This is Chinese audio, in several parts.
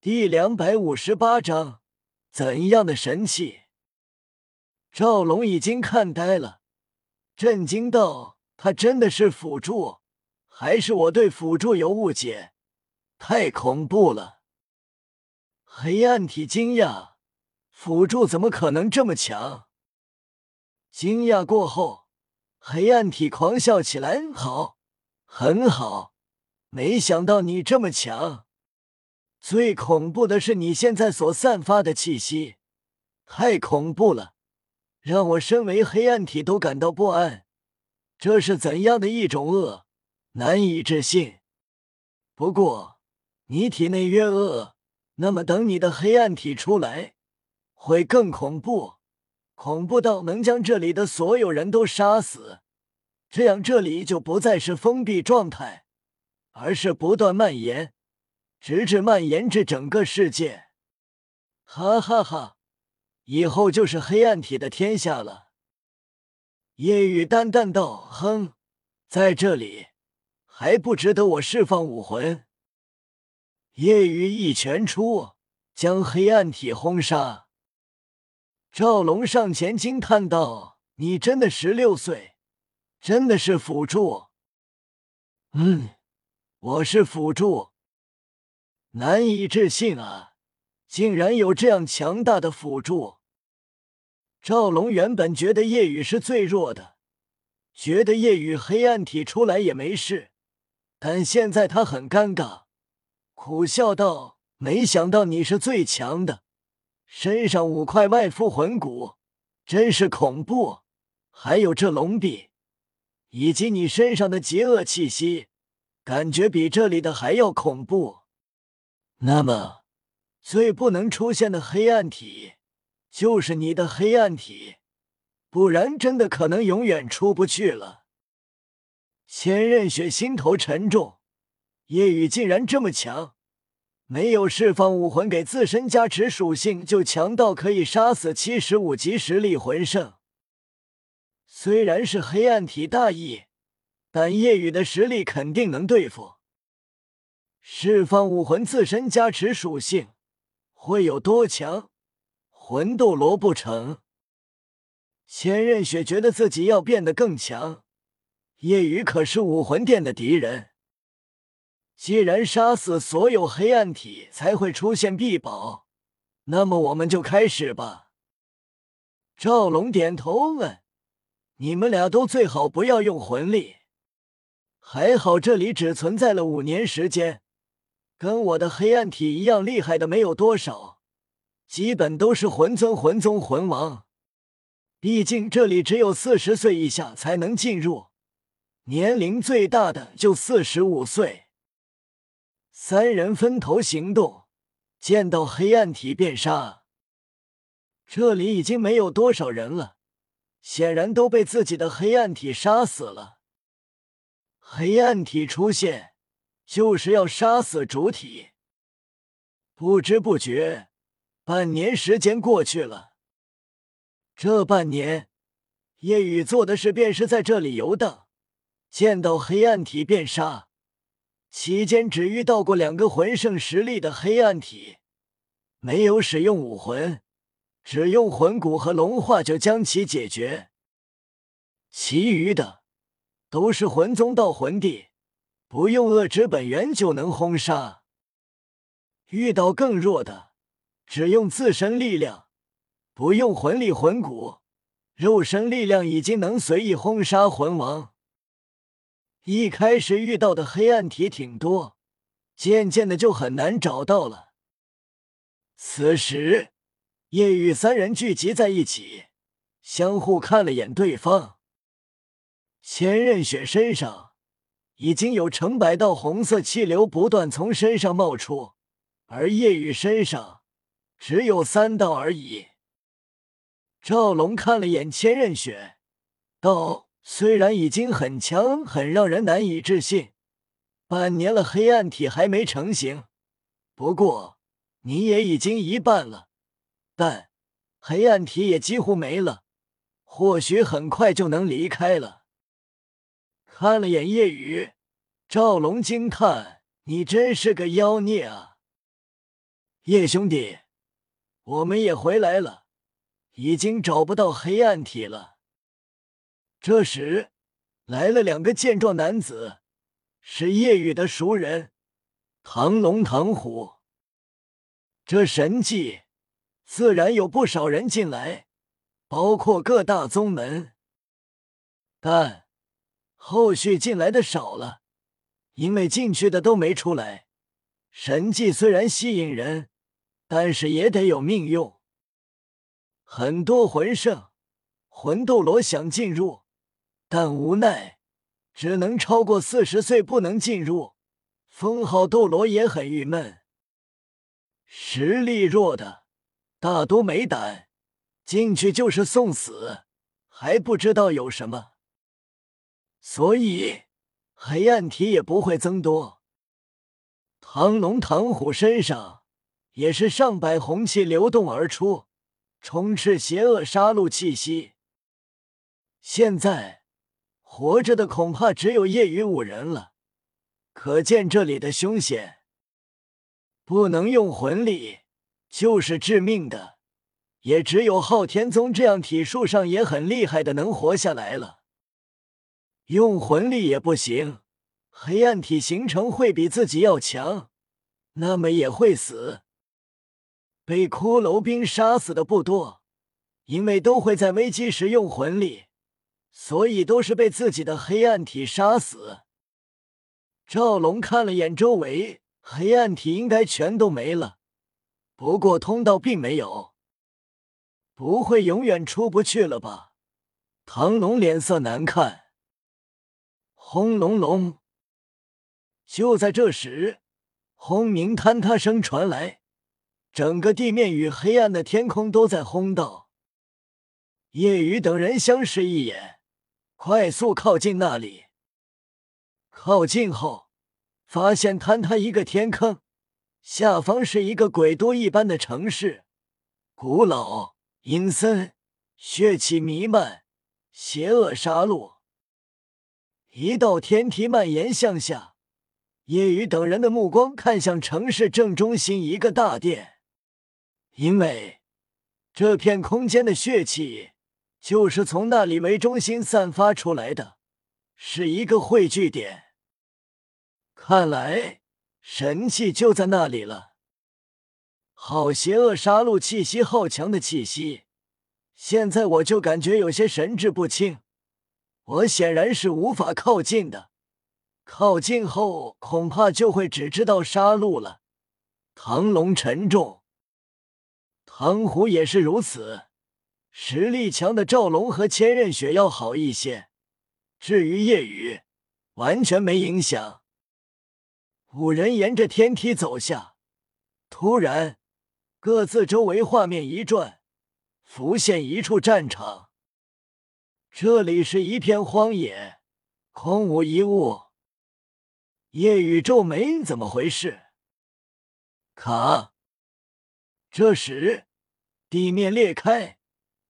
第两百五十八章，怎样的神器？赵龙已经看呆了，震惊道：“他真的是辅助，还是我对辅助有误解？太恐怖了！”黑暗体惊讶：“辅助怎么可能这么强？”惊讶过后，黑暗体狂笑起来：“好，很好，没想到你这么强。”最恐怖的是你现在所散发的气息，太恐怖了，让我身为黑暗体都感到不安。这是怎样的一种恶，难以置信。不过你体内越恶，那么等你的黑暗体出来，会更恐怖，恐怖到能将这里的所有人都杀死。这样这里就不再是封闭状态，而是不断蔓延。直至蔓延至整个世界，哈哈哈！以后就是黑暗体的天下了。夜雨淡淡道：“哼，在这里还不值得我释放武魂。”夜雨一拳出，将黑暗体轰杀。赵龙上前惊叹道：“你真的十六岁，真的是辅助？”“嗯，我是辅助。”难以置信啊！竟然有这样强大的辅助。赵龙原本觉得夜雨是最弱的，觉得夜雨黑暗体出来也没事，但现在他很尴尬，苦笑道：“没想到你是最强的，身上五块外附魂骨，真是恐怖。还有这龙臂，以及你身上的邪恶气息，感觉比这里的还要恐怖。”那么，最不能出现的黑暗体，就是你的黑暗体，不然真的可能永远出不去了。千仞雪心头沉重，夜雨竟然这么强，没有释放武魂给自身加持属性，就强到可以杀死七十五级实力魂圣。虽然是黑暗体大意，但夜雨的实力肯定能对付。释放武魂自身加持属性会有多强？魂斗罗不成？千仞雪觉得自己要变得更强。夜雨可是武魂殿的敌人，既然杀死所有黑暗体才会出现臂宝，那么我们就开始吧。赵龙点头问：“你们俩都最好不要用魂力。还好这里只存在了五年时间。”跟我的黑暗体一样厉害的没有多少，基本都是魂尊、魂宗、魂王。毕竟这里只有四十岁以下才能进入，年龄最大的就四十五岁。三人分头行动，见到黑暗体便杀。这里已经没有多少人了，显然都被自己的黑暗体杀死了。黑暗体出现。就是要杀死主体。不知不觉，半年时间过去了。这半年，夜雨做的事便是在这里游荡，见到黑暗体便杀。期间只遇到过两个魂圣实力的黑暗体，没有使用武魂，只用魂骨和龙化就将其解决。其余的都是魂宗到魂帝。不用恶之本源就能轰杀，遇到更弱的，只用自身力量，不用魂力魂骨，肉身力量已经能随意轰杀魂王。一开始遇到的黑暗体挺多，渐渐的就很难找到了。此时，夜雨三人聚集在一起，相互看了眼对方。千仞雪身上。已经有成百道红色气流不断从身上冒出，而叶雨身上只有三道而已。赵龙看了眼千仞雪，道：“虽然已经很强，很让人难以置信，半年了黑暗体还没成型，不过你也已经一半了，但黑暗体也几乎没了，或许很快就能离开了。”看了眼夜雨，赵龙惊叹：“你真是个妖孽啊！”叶兄弟，我们也回来了，已经找不到黑暗体了。这时，来了两个健壮男子，是夜雨的熟人唐龙、唐虎。这神迹，自然有不少人进来，包括各大宗门。但后续进来的少了，因为进去的都没出来。神迹虽然吸引人，但是也得有命用。很多魂圣、魂斗罗想进入。但无奈，只能超过四十岁不能进入。封号斗罗也很郁闷，实力弱的大多没胆进去，就是送死，还不知道有什么，所以黑暗体也不会增多。唐龙、唐虎身上也是上百红气流动而出，充斥邪恶杀戮气息。现在。活着的恐怕只有叶雨五人了，可见这里的凶险。不能用魂力，就是致命的，也只有昊天宗这样体术上也很厉害的能活下来了。用魂力也不行，黑暗体形成会比自己要强，那么也会死。被骷髅兵杀死的不多，因为都会在危机时用魂力。所以都是被自己的黑暗体杀死。赵龙看了眼周围，黑暗体应该全都没了，不过通道并没有，不会永远出不去了吧？唐龙脸色难看。轰隆隆！就在这时，轰鸣坍塌声传来，整个地面与黑暗的天空都在轰动。叶雨等人相视一眼。快速靠近那里，靠近后发现坍塌一个天坑，下方是一个鬼都一般的城市，古老、阴森、血气弥漫、邪恶杀戮。一道天梯蔓延向下，叶雨等人的目光看向城市正中心一个大殿，因为这片空间的血气。就是从那里为中心散发出来的，是一个汇聚点。看来神器就在那里了。好邪恶杀戮气息，好强的气息！现在我就感觉有些神志不清，我显然是无法靠近的。靠近后，恐怕就会只知道杀戮了。唐龙沉重，唐虎也是如此。实力强的赵龙和千仞雪要好一些，至于夜雨，完全没影响。五人沿着天梯走下，突然，各自周围画面一转，浮现一处战场。这里是一片荒野，空无一物。夜雨皱眉：“怎么回事？”卡。这时，地面裂开。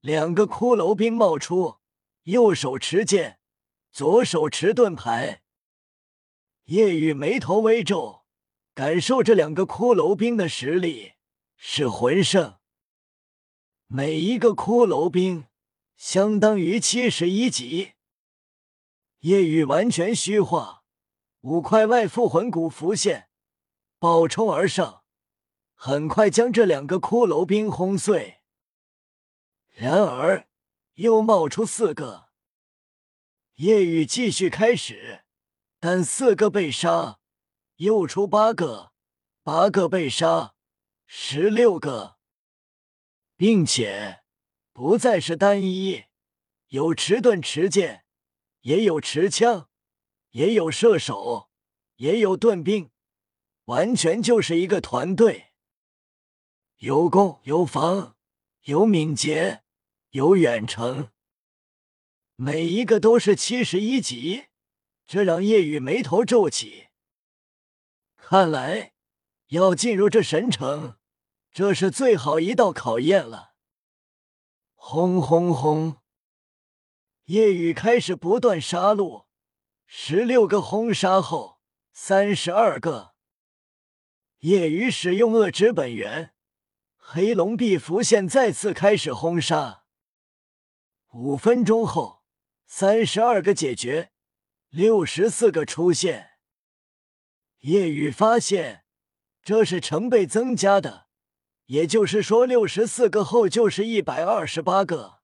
两个骷髅兵冒出，右手持剑，左手持盾牌。夜雨眉头微皱，感受这两个骷髅兵的实力是魂圣，每一个骷髅兵相当于七十一级。夜雨完全虚化，五块外附魂骨浮现，暴冲而上，很快将这两个骷髅兵轰碎。然而，又冒出四个。夜雨继续开始，但四个被杀，又出八个，八个被杀，十六个，并且不再是单一，有持盾持剑，也有持枪，也有射手，也有盾兵，完全就是一个团队，有攻有防，有敏捷。有远程，每一个都是七十一级，这让叶雨眉头皱起。看来要进入这神城，这是最好一道考验了。轰轰轰！夜雨开始不断杀戮，十六个轰杀后，三十二个。夜雨使用恶之本源，黑龙壁浮现，再次开始轰杀。五分钟后，三十二个解决，六十四个出现。夜雨发现这是成倍增加的，也就是说，六十四个后就是一百二十八个。